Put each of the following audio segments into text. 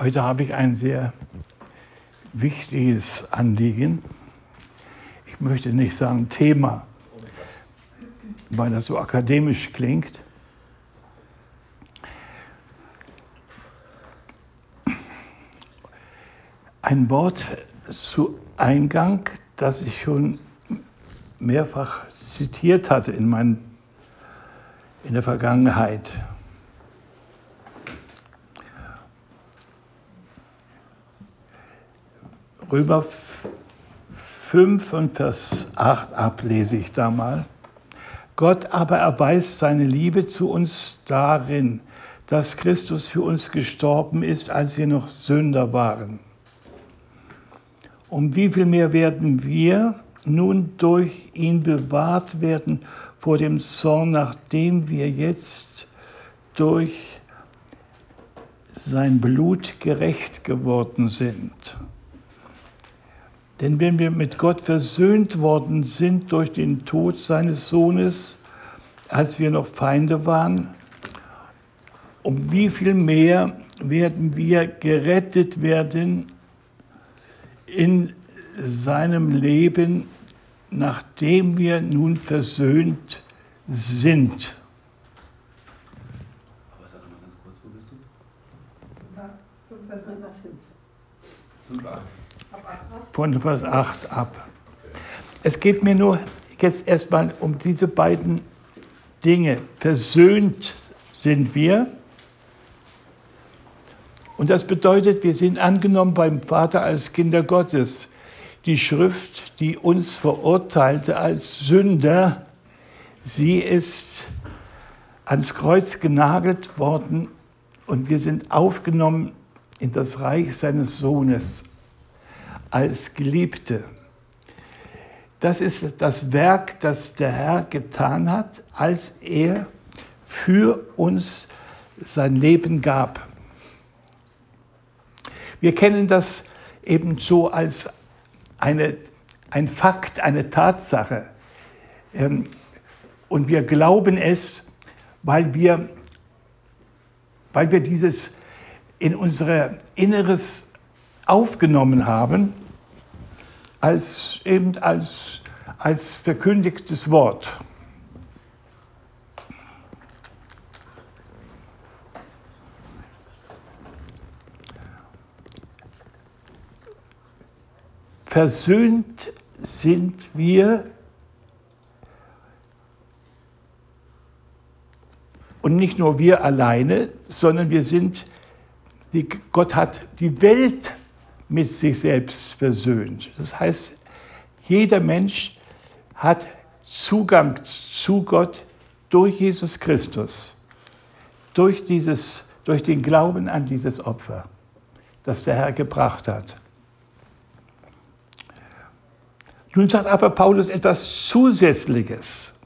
Heute habe ich ein sehr wichtiges Anliegen. Ich möchte nicht sagen Thema, weil das so akademisch klingt. Ein Wort zu Eingang, das ich schon mehrfach zitiert hatte in, mein, in der Vergangenheit. Römer 5 und Vers 8 ab lese ich da mal. Gott aber erweist seine Liebe zu uns darin, dass Christus für uns gestorben ist, als wir noch Sünder waren. Um wie viel mehr werden wir nun durch ihn bewahrt werden vor dem Zorn, nachdem wir jetzt durch sein Blut gerecht geworden sind. Denn wenn wir mit Gott versöhnt worden sind durch den Tod seines Sohnes, als wir noch Feinde waren, um wie viel mehr werden wir gerettet werden in seinem Leben, nachdem wir nun versöhnt sind. Aber sag mal ganz kurz, wo bist du? 5, Vers 5. Von Vers 8 ab. Es geht mir nur jetzt erstmal um diese beiden Dinge. Versöhnt sind wir. Und das bedeutet, wir sind angenommen beim Vater als Kinder Gottes. Die Schrift, die uns verurteilte als Sünder, sie ist ans Kreuz genagelt worden und wir sind aufgenommen in das Reich seines Sohnes als Geliebte. Das ist das Werk, das der Herr getan hat, als er für uns sein Leben gab. Wir kennen das eben so als eine, ein Fakt, eine Tatsache. Ähm, und wir glauben es, weil wir, weil wir dieses in unser Inneres aufgenommen haben als eben als, als verkündigtes Wort. Versöhnt sind wir und nicht nur wir alleine, sondern wir sind, Gott hat die Welt mit sich selbst versöhnt. Das heißt, jeder Mensch hat Zugang zu Gott durch Jesus Christus, durch, dieses, durch den Glauben an dieses Opfer, das der Herr gebracht hat. Nun sagt aber Paulus etwas Zusätzliches.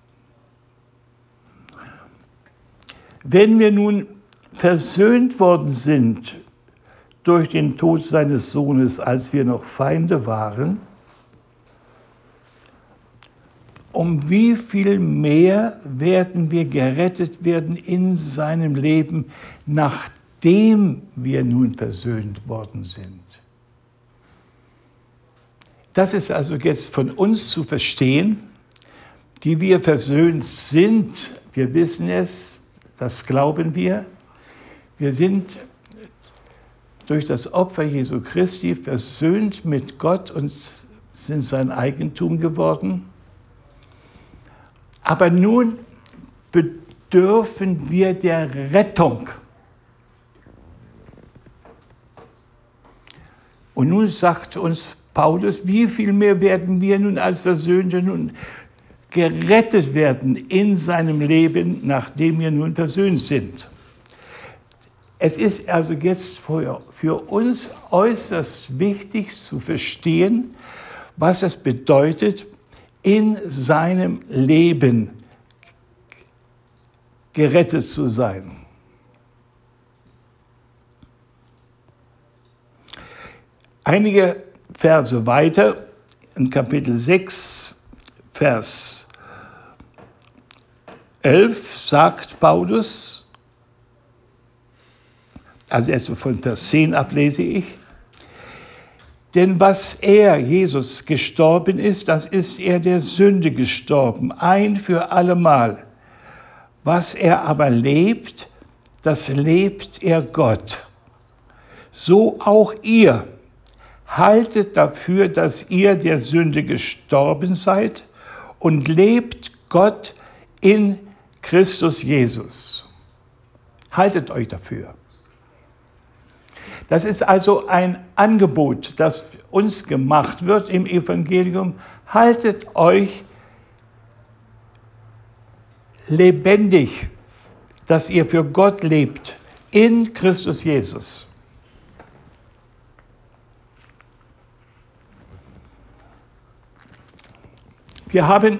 Wenn wir nun versöhnt worden sind durch den Tod seines Sohnes, als wir noch Feinde waren, um wie viel mehr werden wir gerettet werden in seinem Leben, nachdem wir nun versöhnt worden sind. Das ist also jetzt von uns zu verstehen, die wir versöhnt sind. Wir wissen es, das glauben wir. Wir sind durch das Opfer Jesu Christi versöhnt mit Gott und sind sein Eigentum geworden. Aber nun bedürfen wir der Rettung. Und nun sagt uns Paulus, wie viel mehr werden wir nun als Versöhnte nun gerettet werden in seinem Leben, nachdem wir nun versöhnt sind. Es ist also jetzt für, für uns äußerst wichtig zu verstehen, was es bedeutet, in seinem Leben gerettet zu sein. Einige Verse weiter, in Kapitel 6, Vers 11, sagt Paulus, Also erst von Vers 10 ab lese ich. Denn was er, Jesus, gestorben ist, das ist er der Sünde gestorben, ein für allemal. Was er aber lebt, das lebt er Gott. So auch ihr. Haltet dafür, dass ihr der Sünde gestorben seid und lebt Gott in Christus Jesus. Haltet euch dafür. Das ist also ein Angebot, das uns gemacht wird im Evangelium. Haltet euch lebendig, dass ihr für Gott lebt in Christus Jesus. Wir haben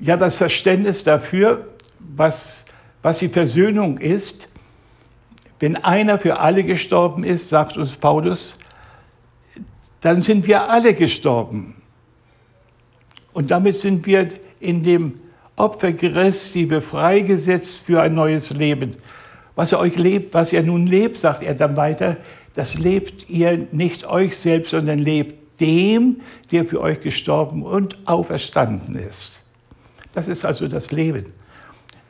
ja das Verständnis dafür, was, was die Versöhnung ist. Wenn einer für alle gestorben ist, sagt uns Paulus, dann sind wir alle gestorben. Und damit sind wir in dem Opfer Christi befreigesetzt für ein neues Leben. Was ihr euch lebt, was ihr nun lebt, sagt er dann weiter, das lebt ihr nicht euch selbst, sondern lebt dem, der für euch gestorben und auferstanden ist. Das ist also das Leben,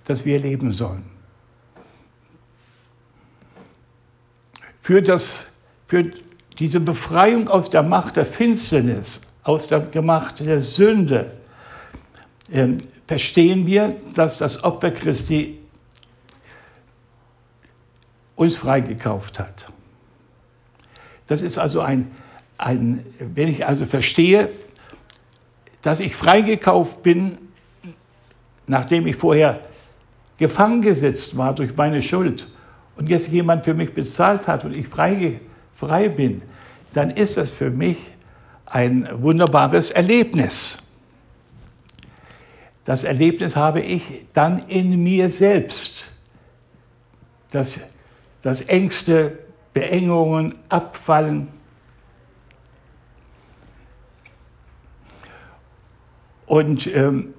das wir leben sollen. Für, das, für diese Befreiung aus der Macht der Finsternis, aus der Macht der Sünde, äh, verstehen wir, dass das Opfer Christi uns freigekauft hat. Das ist also ein, ein, wenn ich also verstehe, dass ich freigekauft bin, nachdem ich vorher gefangen gesetzt war durch meine Schuld und jetzt jemand für mich bezahlt hat und ich frei, frei bin, dann ist das für mich ein wunderbares Erlebnis. Das Erlebnis habe ich dann in mir selbst, dass, dass Ängste, Beengungen abfallen. Und ähm,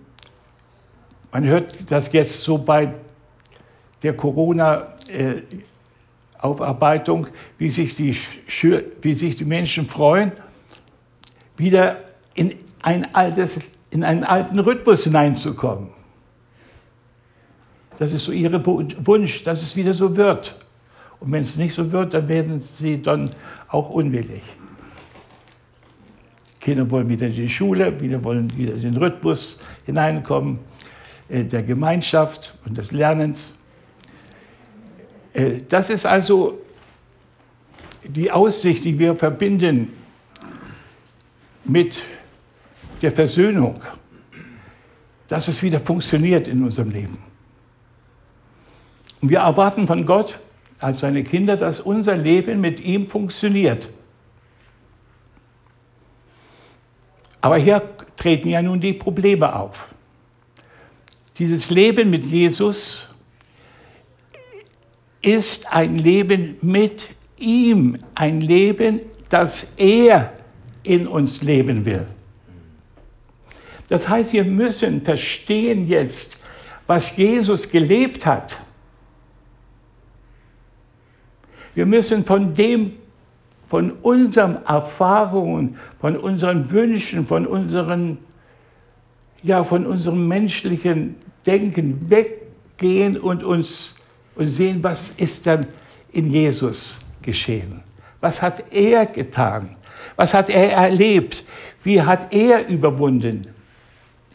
man hört das jetzt so bei der Corona-Aufarbeitung, wie, sich die, wie sich die Menschen freuen, wieder in, ein altes, in einen alten Rhythmus hineinzukommen. Das ist so ihr Wunsch, dass es wieder so wird. Und wenn es nicht so wird, dann werden sie dann auch unwillig. Kinder wollen wieder in die Schule, wieder wollen wieder in den Rhythmus hineinkommen. Äh, der Gemeinschaft und des Lernens. Äh, das ist also die Aussicht, die wir verbinden mit der Versöhnung, dass es wieder funktioniert in unserem Leben. Und wir erwarten von Gott als seine Kinder, dass unser Leben mit ihm funktioniert. Aber hier treten ja nun die Probleme auf. Dieses Leben mit Jesus ist ein Leben mit ihm, ein Leben, das er in uns leben will. Das heißt, wir müssen verstehen jetzt, was Jesus gelebt hat. Wir müssen von dem, von unseren Erfahrungen, von unseren Wünschen, von unseren, ja, von unserem menschlichen Denken weggehen und uns und sehen, was ist dann in Jesus geschehen. Was hat er getan? Was hat er erlebt? Wie hat er überwunden?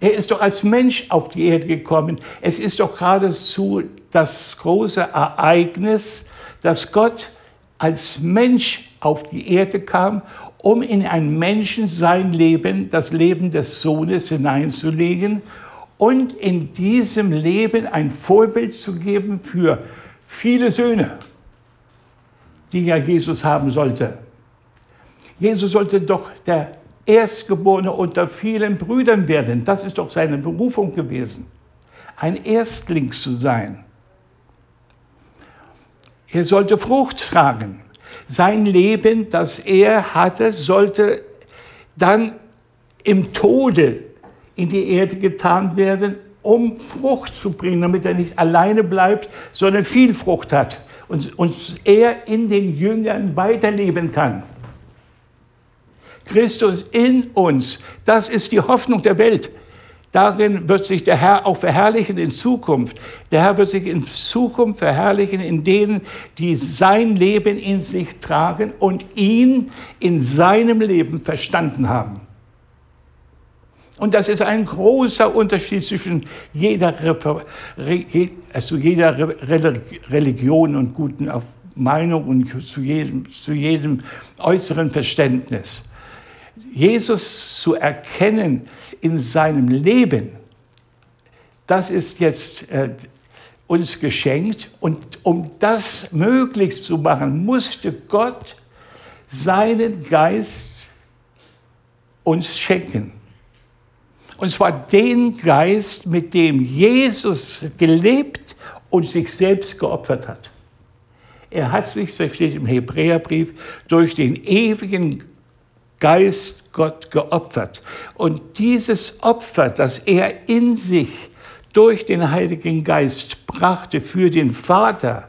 Er ist doch als Mensch auf die Erde gekommen. Es ist doch geradezu das große Ereignis, dass Gott als Mensch auf die Erde kam, um in einen Menschen sein Leben, das Leben des Sohnes hineinzulegen und in diesem Leben ein Vorbild zu geben für viele Söhne, die ja Jesus haben sollte. Jesus sollte doch der Erstgeborene unter vielen Brüdern werden. Das ist doch seine Berufung gewesen, ein Erstling zu sein. Er sollte Frucht tragen. Sein Leben, das er hatte, sollte dann im Tode in die Erde getan werden um Frucht zu bringen, damit er nicht alleine bleibt, sondern viel Frucht hat und, und er in den Jüngern weiterleben kann. Christus in uns, das ist die Hoffnung der Welt. Darin wird sich der Herr auch verherrlichen in Zukunft. Der Herr wird sich in Zukunft verherrlichen in denen, die sein Leben in sich tragen und ihn in seinem Leben verstanden haben. Und das ist ein großer Unterschied zwischen jeder, also jeder Religion und guten Meinung und zu jedem, zu jedem äußeren Verständnis. Jesus zu erkennen in seinem Leben, das ist jetzt äh, uns geschenkt. Und um das möglich zu machen, musste Gott seinen Geist uns schenken. Und zwar den Geist, mit dem Jesus gelebt und sich selbst geopfert hat. Er hat sich, das steht im Hebräerbrief, durch den ewigen Geist Gott geopfert. Und dieses Opfer, das er in sich durch den Heiligen Geist brachte für den Vater,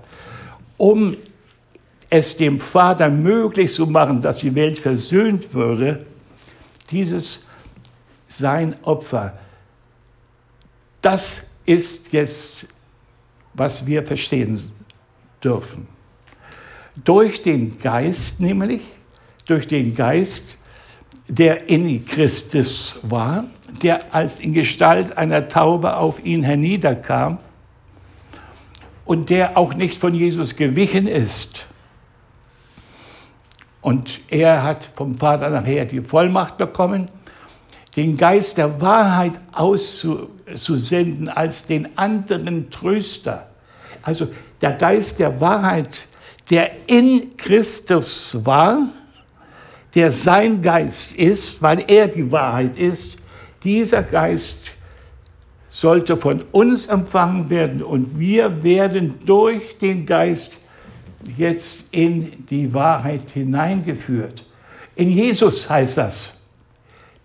um es dem Vater möglich zu machen, dass die Welt versöhnt würde, dieses sein Opfer. Das ist jetzt, was wir verstehen dürfen. Durch den Geist nämlich, durch den Geist, der in Christus war, der als in Gestalt einer Taube auf ihn herniederkam und der auch nicht von Jesus gewichen ist. Und er hat vom Vater nachher die Vollmacht bekommen, den Geist der Wahrheit auszusenden als den anderen Tröster. Also der Geist der Wahrheit, der in Christus war, der sein Geist ist, weil er die Wahrheit ist, dieser Geist sollte von uns empfangen werden und wir werden durch den Geist jetzt in die Wahrheit hineingeführt. In Jesus heißt das.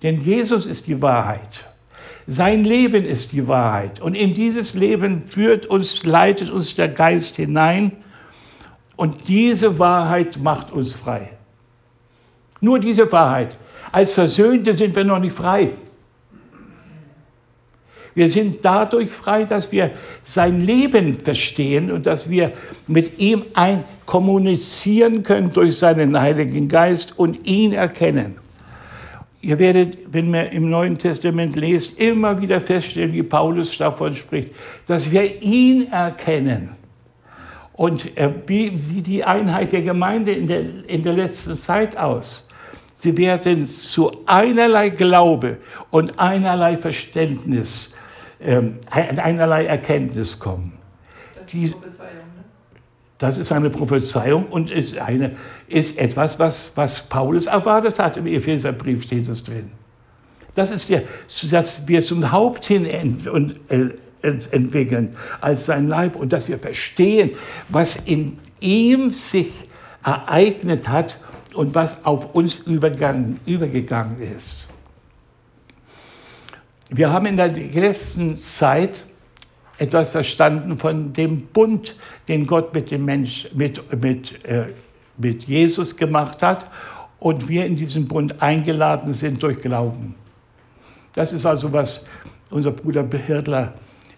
Denn Jesus ist die Wahrheit. Sein Leben ist die Wahrheit. Und in dieses Leben führt uns, leitet uns der Geist hinein. Und diese Wahrheit macht uns frei. Nur diese Wahrheit. Als Versöhnte sind wir noch nicht frei. Wir sind dadurch frei, dass wir sein Leben verstehen und dass wir mit ihm ein kommunizieren können durch seinen Heiligen Geist und ihn erkennen. Ihr werdet, wenn ihr im Neuen Testament lest, immer wieder feststellen, wie Paulus davon spricht, dass wir ihn erkennen. Und wie sieht die Einheit der Gemeinde in der, in der letzten Zeit aus? Sie werden zu einerlei Glaube und einerlei Verständnis, ähm, einerlei Erkenntnis kommen. Die, das ist eine Prophezeiung und ist, eine, ist etwas, was, was Paulus erwartet hat. Im Epheserbrief steht es drin. Das ist der, dass wir zum Haupt hin ent, und, äh, entwickeln als sein Leib und dass wir verstehen, was in ihm sich ereignet hat und was auf uns übergegangen, übergegangen ist. Wir haben in der letzten Zeit etwas verstanden von dem Bund, den Gott mit dem Mensch, mit, mit, äh, mit Jesus gemacht hat und wir in diesen Bund eingeladen sind durch Glauben. Das ist also, was unser Bruder Behirtler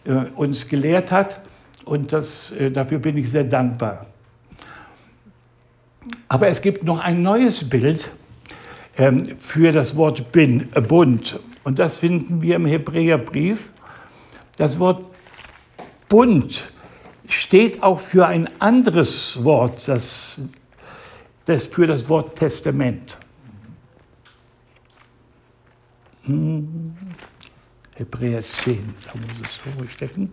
äh, uns gelehrt hat und das, äh, dafür bin ich sehr dankbar. Aber es gibt noch ein neues Bild ähm, für das Wort bin, äh, Bund und das finden wir im Hebräerbrief. Das Wort Bund steht auch für ein anderes Wort, das, das für das Wort Testament. Hm. Hebräer 10, da muss es so stecken.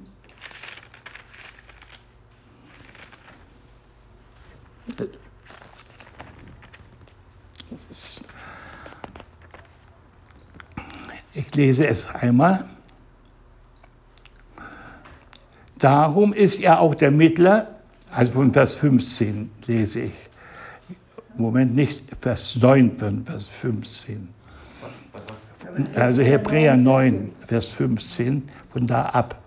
Ist, ich lese es einmal. Darum ist er auch der Mittler, also von Vers 15 lese ich. Moment nicht Vers 9, von Vers 15. Also Hebräer 9, Vers 15, von da ab.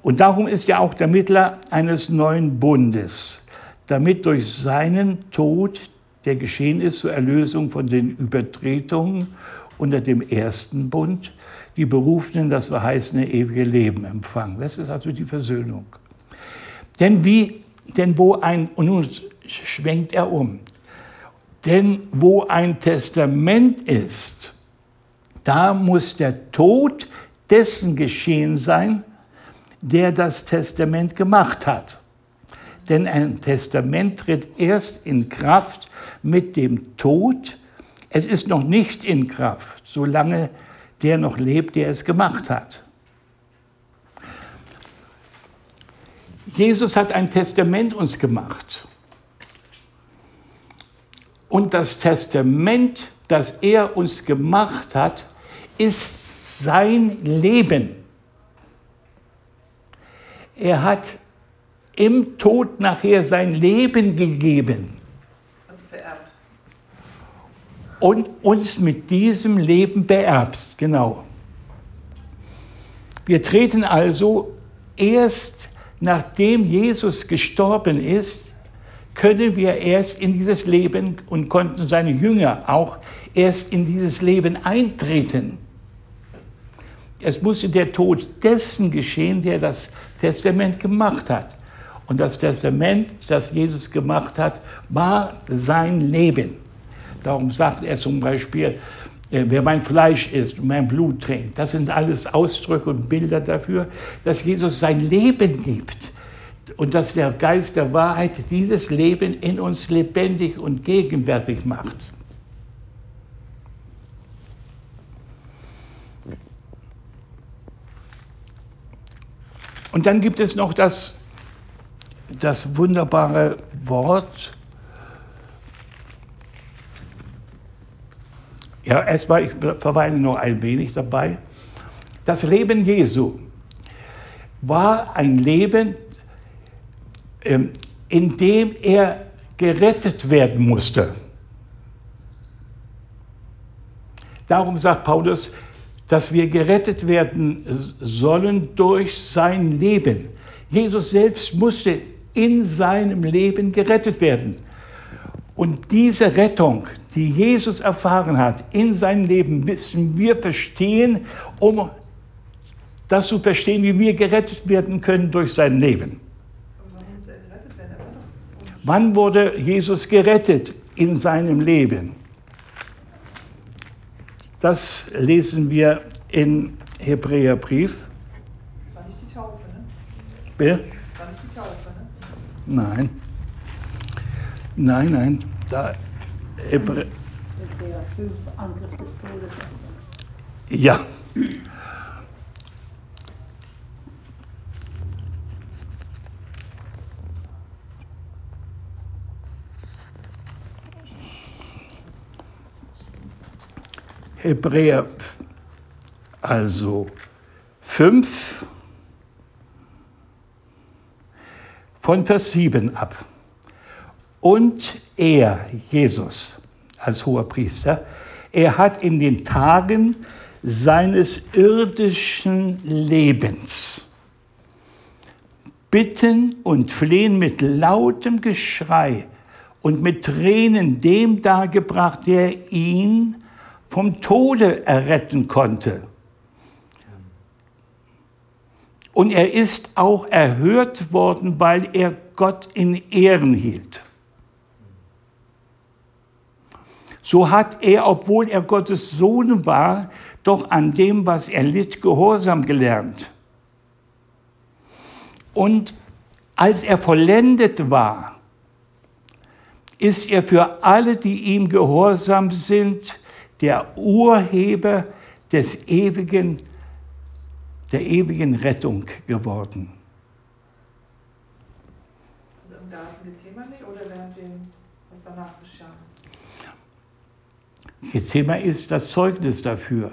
Und darum ist er auch der Mittler eines neuen Bundes, damit durch seinen Tod, der geschehen ist zur Erlösung von den Übertretungen unter dem ersten Bund, die Berufenen das verheißene ewige Leben empfangen. Das ist also die Versöhnung. Denn wie, denn wo ein, und nun schwenkt er um, denn wo ein Testament ist, da muss der Tod dessen geschehen sein, der das Testament gemacht hat. Denn ein Testament tritt erst in Kraft mit dem Tod. Es ist noch nicht in Kraft, solange der noch lebt, der es gemacht hat. Jesus hat ein Testament uns gemacht. Und das Testament, das er uns gemacht hat, ist sein Leben. Er hat im Tod nachher sein Leben gegeben. Also vererbt. Und uns mit diesem Leben beerbt, genau. Wir treten also erst nachdem Jesus gestorben ist, können wir erst in dieses Leben und konnten seine Jünger auch erst in dieses Leben eintreten. Es musste der Tod dessen geschehen, der das Testament gemacht hat. Und das Testament, das Jesus gemacht hat, war sein Leben. Darum sagt er zum Beispiel, äh, wer mein Fleisch isst und mein Blut trinkt. Das sind alles Ausdrücke und Bilder dafür, dass Jesus sein Leben gibt und dass der Geist der Wahrheit dieses Leben in uns lebendig und gegenwärtig macht. Und dann gibt es noch das, das wunderbare Wort, Ja, erstmal, ich verweile nur ein wenig dabei. Das Leben Jesu war ein Leben, ähm, in dem er gerettet werden musste. Darum sagt Paulus, dass wir gerettet werden sollen durch sein Leben. Jesus selbst musste in seinem Leben gerettet werden. Und diese Rettung, die Jesus erfahren hat in seinem Leben, müssen wir verstehen, um das zu verstehen, wie wir gerettet werden können durch sein Leben. Wann wurde Jesus gerettet in seinem Leben? Das lesen wir in Hebräerbrief. Das war nicht die Taufe, ne? Bitte? Das war nicht die Taufe, ne? Nein. Nein, nein. Da, Ja. Hebräer, also 5 von Vers 7 ab. Und er, Jesus, als hoher Priester, er hat in den Tagen seines irdischen Lebens Bitten und Flehen mit lautem Geschrei und mit Tränen dem dargebracht, der ihn vom Tode erretten konnte. Und er ist auch erhört worden, weil er Gott in Ehren hielt. So hat er, obwohl er Gottes Sohn war, doch an dem, was er litt, Gehorsam gelernt. Und als er vollendet war, ist er für alle, die ihm gehorsam sind, der Urheber des ewigen, der ewigen Rettung geworden. Also im Garten Gethsemane oder was danach geschah? Gethsemane ist das Zeugnis dafür.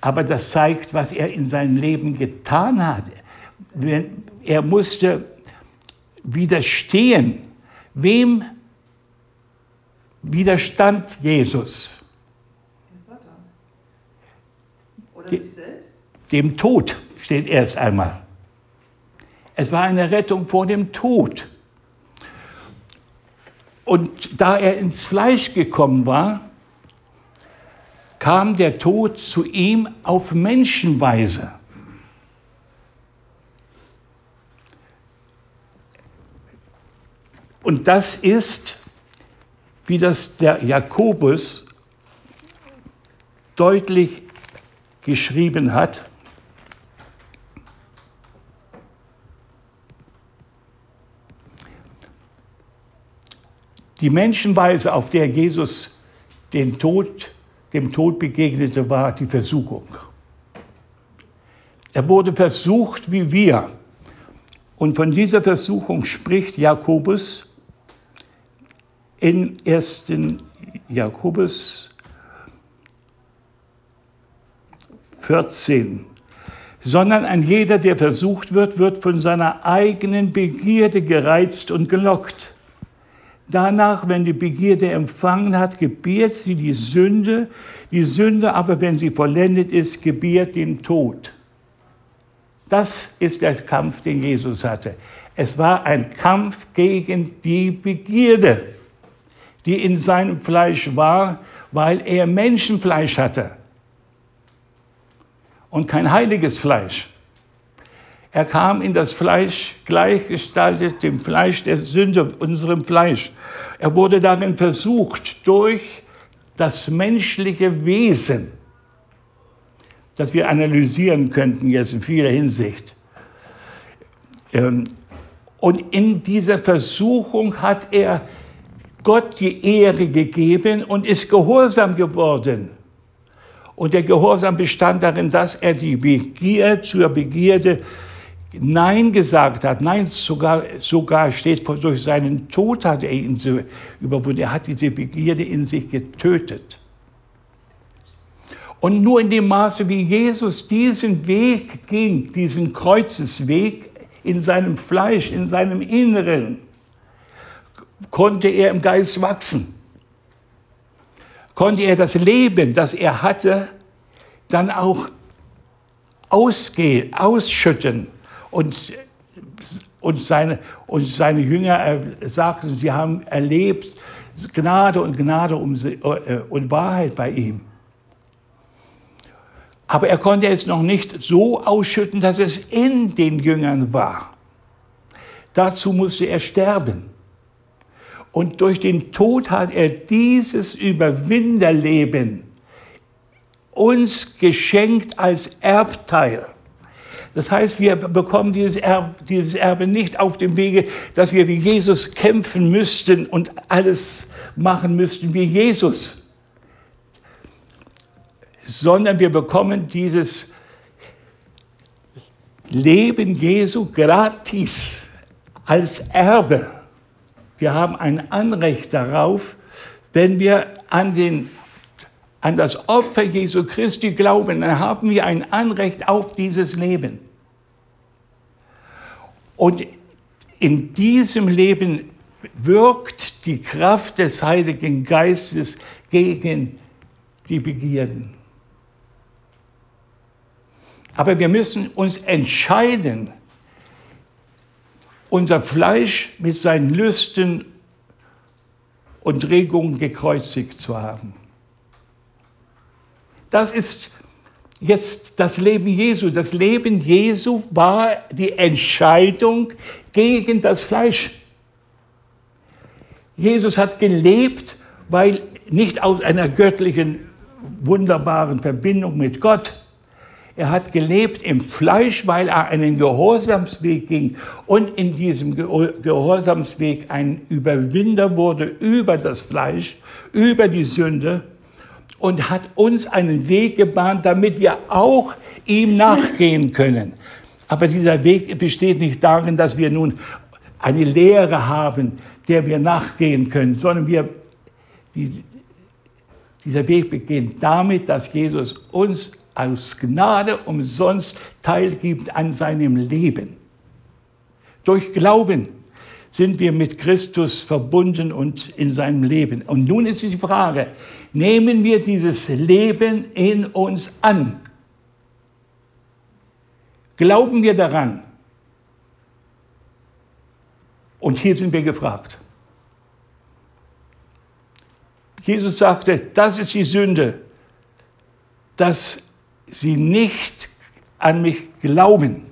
Aber das zeigt, was er in seinem Leben getan hat. Er musste widerstehen. Wem widerstand Jesus? Oder sich selbst? Dem Tod steht erst einmal. Es war eine Rettung vor dem Tod. Und da er ins Fleisch gekommen war, kam der Tod zu ihm auf Menschenweise. Und das ist, wie das der Jakobus deutlich geschrieben hat, Die Menschenweise, auf der Jesus den Tod, dem Tod begegnete, war die Versuchung. Er wurde versucht wie wir. Und von dieser Versuchung spricht Jakobus in 1. Jakobus 14. Sondern ein jeder, der versucht wird, wird von seiner eigenen Begierde gereizt und gelockt. Danach, wenn die Begierde empfangen hat, gebiert sie die Sünde. Die Sünde aber, wenn sie vollendet ist, gebiert den Tod. Das ist der Kampf, den Jesus hatte. Es war ein Kampf gegen die Begierde, die in seinem Fleisch war, weil er Menschenfleisch hatte und kein heiliges Fleisch. Er kam in das Fleisch gleichgestaltet, dem Fleisch der Sünde, unserem Fleisch. Er wurde darin versucht durch das menschliche Wesen, das wir analysieren könnten jetzt in vieler Hinsicht. Ähm, und in dieser Versuchung hat er Gott die Ehre gegeben und ist gehorsam geworden. Und der Gehorsam bestand darin, dass er die Begier zur Begierde Nein gesagt hat. Nein, sogar, sogar steht, durch seinen Tod hat er ihn so überwunden. Er hat diese Begierde in sich getötet. Und nur in dem Maße, wie Jesus diesen Weg ging, diesen Kreuzesweg in seinem Fleisch, in seinem Inneren, konnte er im Geist wachsen. Konnte er das Leben, das er hatte, dann auch ausgehen, ausschütten und, und, seine, und seine Jünger sagten, sie haben erlebt Gnade und Gnade äh, und Wahrheit bei ihm. Aber er konnte es noch nicht so ausschütten, dass es in den Jüngern war. Dazu musste er sterben. Und durch den Tod hat er dieses Überwinderleben uns geschenkt als Erbteil. Das heißt, wir bekommen dieses Erbe, dieses Erbe nicht auf dem Wege, dass wir wie Jesus kämpfen müssten und alles machen müssten wie Jesus, sondern wir bekommen dieses Leben Jesu gratis als Erbe. Wir haben ein Anrecht darauf, wenn wir an den an das Opfer Jesu Christi glauben, dann haben wir ein Anrecht auf dieses Leben. Und in diesem Leben wirkt die Kraft des Heiligen Geistes gegen die Begierden. Aber wir müssen uns entscheiden, unser Fleisch mit seinen Lüsten und Regungen gekreuzigt zu haben. Das ist jetzt das Leben Jesu. Das Leben Jesu war die Entscheidung gegen das Fleisch. Jesus hat gelebt, weil nicht aus einer göttlichen, wunderbaren Verbindung mit Gott. Er hat gelebt im Fleisch, weil er einen Gehorsamsweg ging und in diesem Gehorsamsweg ein Überwinder wurde über das Fleisch, über die Sünde und hat uns einen Weg gebahnt, damit wir auch ihm nachgehen können. Aber dieser Weg besteht nicht darin, dass wir nun eine Lehre haben, der wir nachgehen können, sondern wir, die, dieser Weg beginnt damit, dass Jesus uns aus Gnade umsonst teilgibt an seinem Leben. Durch Glauben sind wir mit Christus verbunden und in seinem Leben. Und nun ist die Frage, nehmen wir dieses Leben in uns an? Glauben wir daran? Und hier sind wir gefragt. Jesus sagte, das ist die Sünde, dass sie nicht an mich glauben.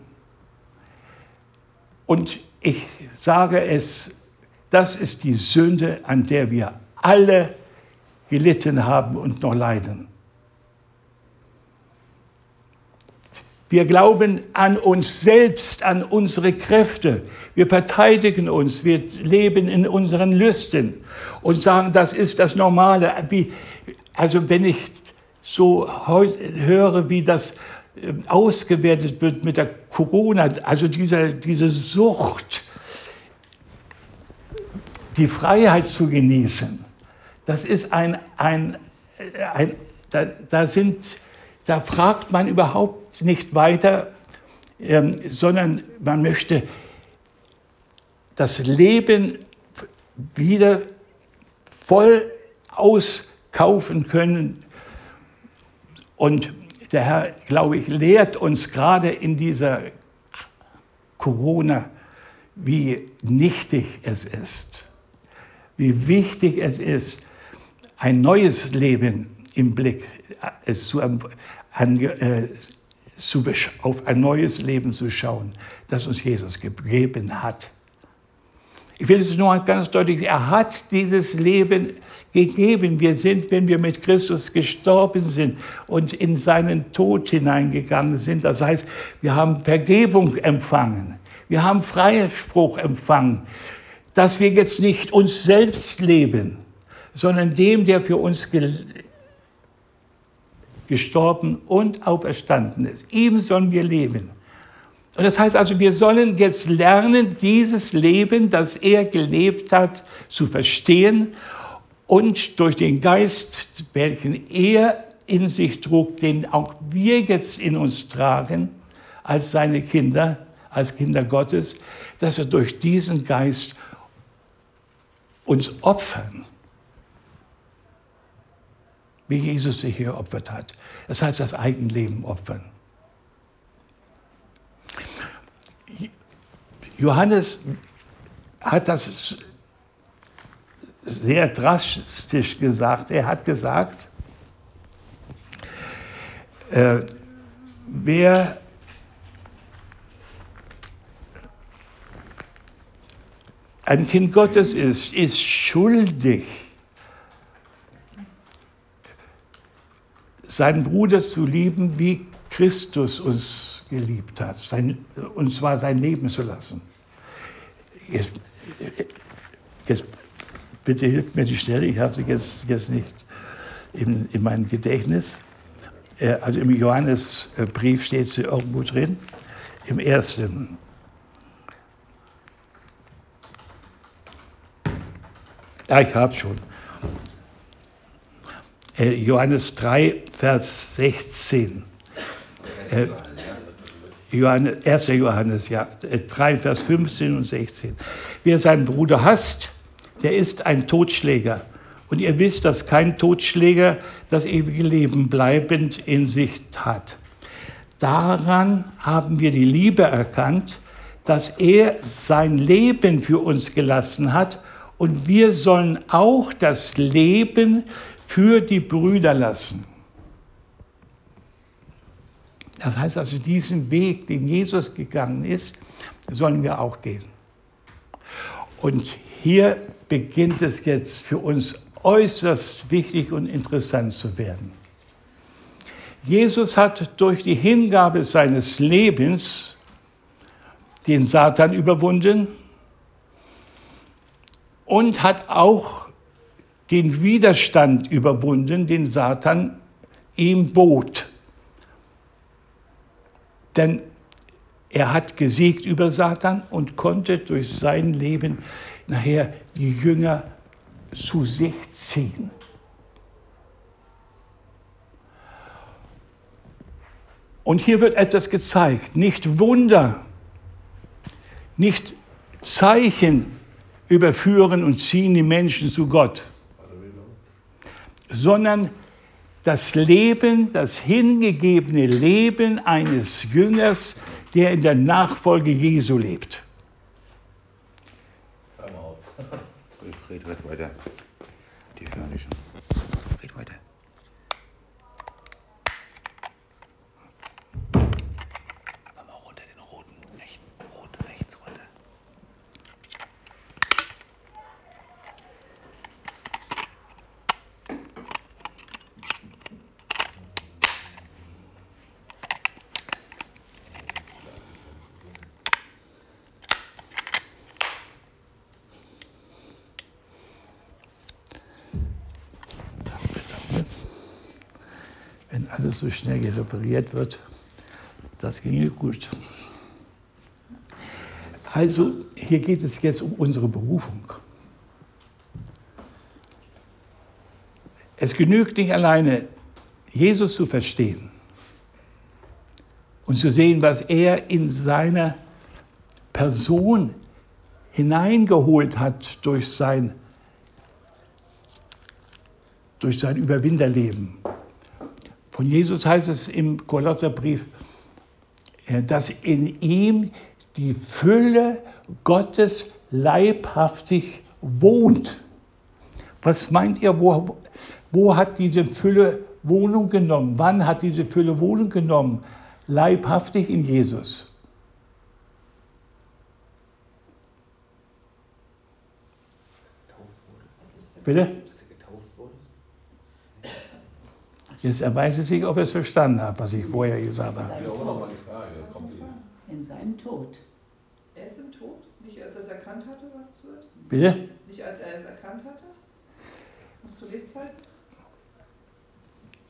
Und ich sage es, das ist die Sünde, an der wir alle gelitten haben und noch leiden. Wir glauben an uns selbst, an unsere Kräfte. Wir verteidigen uns, wir leben in unseren Lüsten und sagen, das ist das Normale. Also wenn ich so höre, wie das ähm, ausgewertet wird mit der Corona, also diese, diese Sucht, die Freiheit zu genießen, das ist ein, ein, ein da, da, sind, da fragt man überhaupt nicht weiter, ähm, sondern man möchte das Leben wieder voll auskaufen können. Und der Herr, glaube ich, lehrt uns gerade in dieser Corona, wie nichtig es ist, wie wichtig es ist, ein neues Leben im Blick äh, zu, an, äh, zu, auf ein neues Leben zu schauen, das uns Jesus gegeben hat. Ich will es nur ganz deutlich sagen, er hat dieses Leben gegeben. Wir sind, wenn wir mit Christus gestorben sind und in seinen Tod hineingegangen sind, das heißt, wir haben Vergebung empfangen, wir haben Freispruch empfangen, dass wir jetzt nicht uns selbst leben, sondern dem, der für uns gestorben und auferstanden ist. Ihm sollen wir leben. Und das heißt also, wir sollen jetzt lernen, dieses Leben, das er gelebt hat, zu verstehen und durch den Geist, welchen er in sich trug, den auch wir jetzt in uns tragen, als seine Kinder, als Kinder Gottes, dass wir durch diesen Geist uns opfern, wie Jesus sich hier opfert hat. Das heißt, das Eigenleben opfern. Johannes hat das sehr drastisch gesagt. Er hat gesagt, äh, wer ein Kind Gottes ist, ist schuldig, seinen Bruder zu lieben, wie Christus uns geliebt hat, sein, und zwar sein Leben zu lassen. Jetzt, jetzt bitte hilft mir die Stelle, ich habe sie jetzt, jetzt nicht in, in meinem Gedächtnis. Äh, also im Johannesbrief steht sie irgendwo drin, im ersten. Ja, ich habe schon. Äh, Johannes 3, Vers 16. Äh, Johannes, 1. Johannes, ja, 3, Vers 15 und 16. Wer seinen Bruder hasst, der ist ein Totschläger. Und ihr wisst, dass kein Totschläger das ewige Leben bleibend in sich hat. Daran haben wir die Liebe erkannt, dass er sein Leben für uns gelassen hat und wir sollen auch das Leben für die Brüder lassen. Das heißt also, diesen Weg, den Jesus gegangen ist, sollen wir auch gehen. Und hier beginnt es jetzt für uns äußerst wichtig und interessant zu werden. Jesus hat durch die Hingabe seines Lebens den Satan überwunden und hat auch den Widerstand überwunden, den Satan ihm bot. Denn er hat gesiegt über Satan und konnte durch sein Leben nachher die Jünger zu sich ziehen. Und hier wird etwas gezeigt, nicht Wunder, nicht Zeichen überführen und ziehen die Menschen zu Gott, sondern das Leben, das hingegebene Leben eines Jüngers, der in der Nachfolge Jesu lebt. Hör mal auf. Red, red, red weiter. Die hören nicht. Red weiter. Mach mal runter den roten. Recht, rot, rechts runter. Wenn alles so schnell repariert wird, das ginge gut. Also, hier geht es jetzt um unsere Berufung. Es genügt nicht alleine, Jesus zu verstehen und zu sehen, was er in seiner Person hineingeholt hat durch sein, durch sein Überwinderleben. Von Jesus heißt es im Kolosserbrief, äh, dass in ihm die Fülle Gottes leibhaftig wohnt. Was meint ihr, wo, wo hat diese Fülle Wohnung genommen? Wann hat diese Fülle Wohnung genommen? Leibhaftig in Jesus. Bitte? Als er getauft wurde? Jetzt erweist es sich, ob er es verstanden hat, was ich vorher gesagt habe. In seinem Tod. Er ist im Tod? Nicht als er es erkannt hatte, was es wird? Bitte? Nicht als er es erkannt hatte? Noch zu Lebzeiten?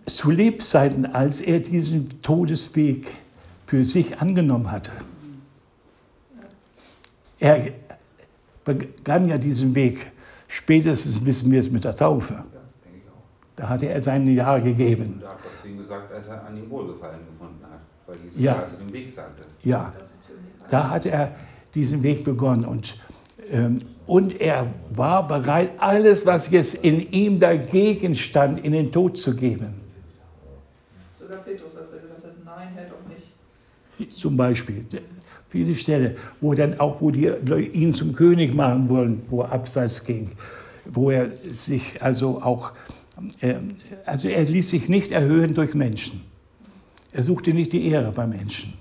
Zu Lebzeiten, als er diesen Todesweg für sich angenommen hatte. Er begann ja diesen Weg. Spätestens wissen wir es mit der Taufe. Ja, denke ich auch. Da hatte er seine Jahre gegeben. Und da hat Gott zu ihm gesagt, als er an ihm Wohlgefallen gefunden hat, weil Jesus Ja. also den Weg sagte. Ja, da hat er diesen Weg begonnen. Und, ähm, und er war bereit, alles, was jetzt in ihm dagegen stand, in den Tod zu geben. Sogar Petrus, als er gesagt hat, nein, Herr doch nicht. Zum Beispiel. Viele Stellen, wo dann auch, wo die Leute ihn zum König machen wollen, wo er abseits ging, wo er sich also auch, also er ließ sich nicht erhöhen durch Menschen. Er suchte nicht die Ehre bei Menschen.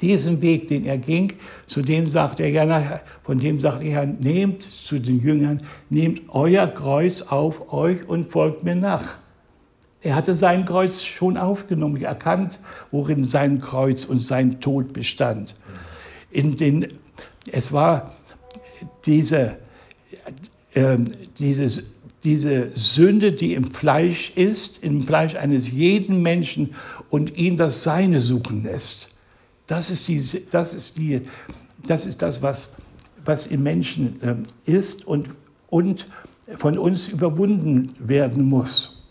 Diesen Weg, den er ging, zu dem sagte er ja von dem sagte er, nehmt zu den Jüngern, nehmt euer Kreuz auf euch und folgt mir nach. Er hatte sein Kreuz schon aufgenommen, erkannt, worin sein Kreuz und sein Tod bestand. In den, es war diese, äh, diese, diese Sünde, die im Fleisch ist, im Fleisch eines jeden Menschen und ihn das Seine suchen lässt. Das ist, die, das, ist die, das, ist das, was, was im Menschen äh, ist und, und von uns überwunden werden muss.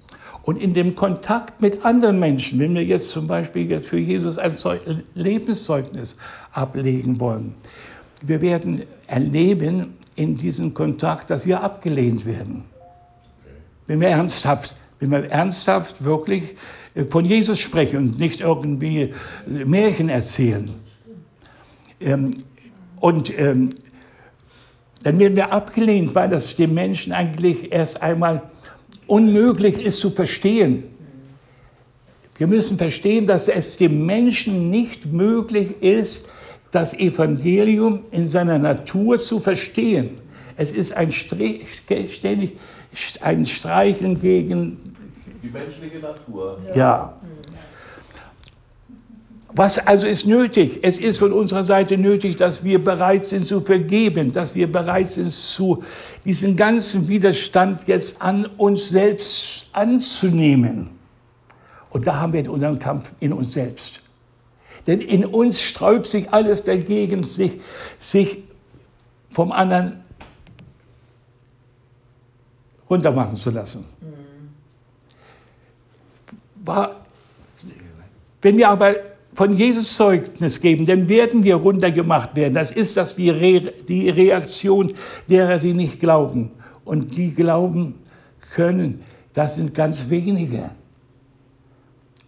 Und in dem Kontakt mit anderen Menschen, wenn wir jetzt zum Beispiel jetzt für Jesus ein Zeug Lebenszeugnis ablegen wollen, wir werden erleben in diesem Kontakt, dass wir abgelehnt werden. Wenn wir ernsthaft, wenn wir ernsthaft wirklich äh, von Jesus sprechen und nicht irgendwie äh, Märchen erzählen. Ähm, und ähm, dann werden wir abgelehnt, weil das dem Menschen eigentlich erst einmal unmöglich ist zu verstehen. Wir müssen verstehen, dass es dem Menschen nicht möglich ist, das Evangelium in seiner Natur zu verstehen. Es ist ein ständig ein Streicheln gegen Die menschliche Natur. ja. Was also ist nötig? Es ist von unserer Seite nötig, dass wir bereit sind zu vergeben, dass wir bereit sind, zu diesen ganzen Widerstand jetzt an uns selbst anzunehmen. Und da haben wir unseren Kampf in uns selbst. Denn in uns sträubt sich alles dagegen, sich, sich vom anderen runtermachen zu lassen. War, wenn wir aber von Jesus Zeugnis geben, dann werden wir runtergemacht werden. Das ist das die, Re die Reaktion derer, die nicht glauben. Und die glauben können, das sind ganz wenige.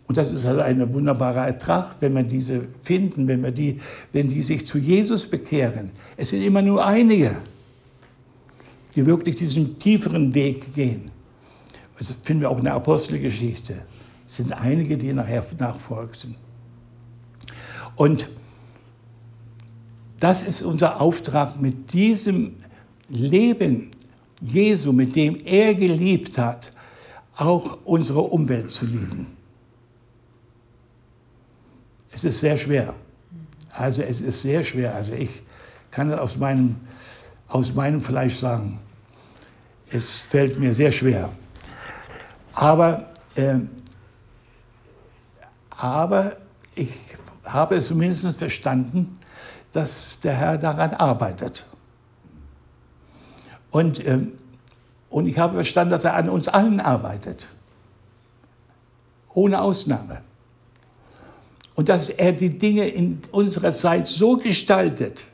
Und das ist halt ein wunderbarer Ertrag, wenn wir diese finden, wenn, wir die, wenn die sich zu Jesus bekehren. Es sind immer nur einige, die wirklich diesen tieferen Weg gehen. Das finden wir auch in der Apostelgeschichte. Es sind einige, die nachher nachfolgten. Und das ist unser Auftrag mit diesem Leben Jesu, mit dem er geliebt hat, auch unsere Umwelt zu lieben. Es ist sehr schwer. Also es ist sehr schwer. Also ich kann aus meinem, aus meinem Fleisch sagen. Es fällt mir sehr schwer. Aber, äh, aber ich habe es zumindest verstanden, dass der Herr daran arbeitet. Und, äh, und ich habe verstanden, dass er an uns allen arbeitet. Ohne Ausnahme. Und dass er die Dinge in unserer Zeit so gestaltet,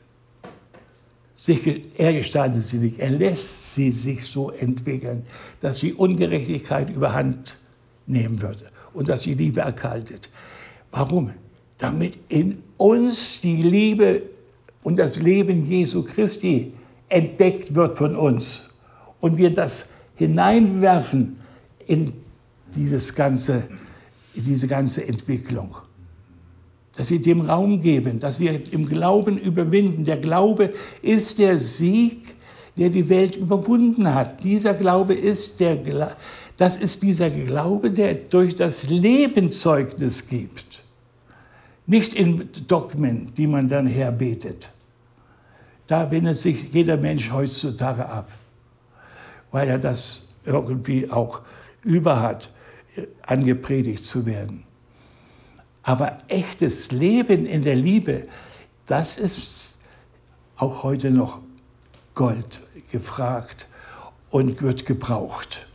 sich, er gestaltet sie nicht, er lässt sie sich so entwickeln, dass die Ungerechtigkeit überhand nehmen würde und dass die Liebe erkaltet. Warum? Damit in uns die Liebe und das Leben Jesu Christi entdeckt wird von uns und wir das hineinwerfen in dieses ganze, in diese ganze Entwicklung. Dass wir dem Raum geben, dass wir im Glauben überwinden. Der Glaube ist der Sieg, der die Welt überwunden hat. Dieser Glaube ist der, das ist dieser Glaube, der durch das Leben Zeugnis gibt. Nicht in Dogmen, die man dann herbetet. Da wendet sich jeder Mensch heutzutage ab, weil er das irgendwie auch überhat, angepredigt zu werden. Aber echtes Leben in der Liebe, das ist auch heute noch Gold gefragt und wird gebraucht.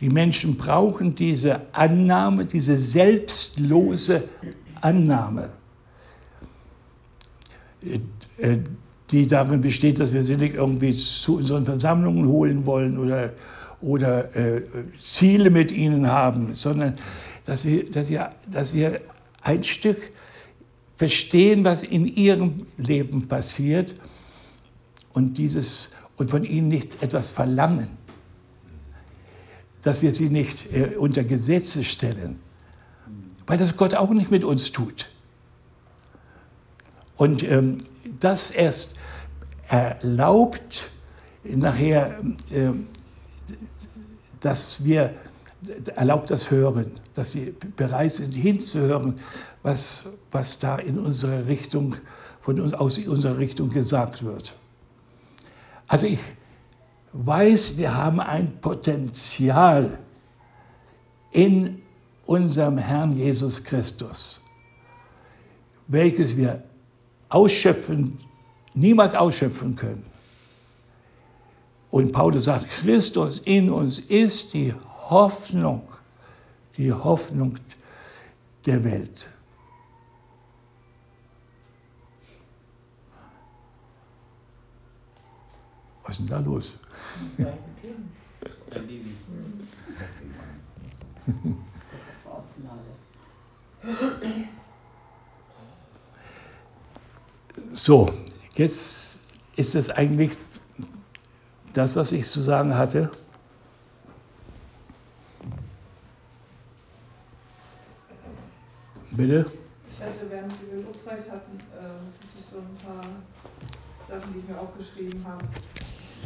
Die Menschen brauchen diese Annahme, diese selbstlose Annahme. Äh, die darin besteht, dass wir sie nicht irgendwie zu unseren Versammlungen holen wollen oder, oder äh, Ziele mit ihnen haben, sondern dass wir, dass, wir, dass wir ein Stück verstehen, was in ihrem Leben passiert und, dieses, und von ihnen nicht etwas verlangen, dass wir sie nicht äh, unter Gesetze stellen, weil das Gott auch nicht mit uns tut. Und ähm, das erst erlaubt nachher, äh, dass wir, erlaubt das Hören, dass sie bereit sind hinzuhören, was, was da in unserer Richtung, von uns, aus unserer Richtung gesagt wird. Also ich weiß, wir haben ein Potenzial in unserem Herrn Jesus Christus, welches wir ausschöpfen niemals ausschöpfen können. Und Paulus sagt, Christus in uns ist die Hoffnung, die Hoffnung der Welt. Was ist denn da los? so, Jetzt ist es eigentlich das, was ich zu sagen hatte. Bitte? Ich hatte, während wir den Lobpreis hatten, äh, so ein paar Sachen, die ich mir aufgeschrieben habe.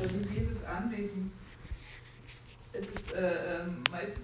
Wir Jesus anbeten. Es ist äh, ähm, meistens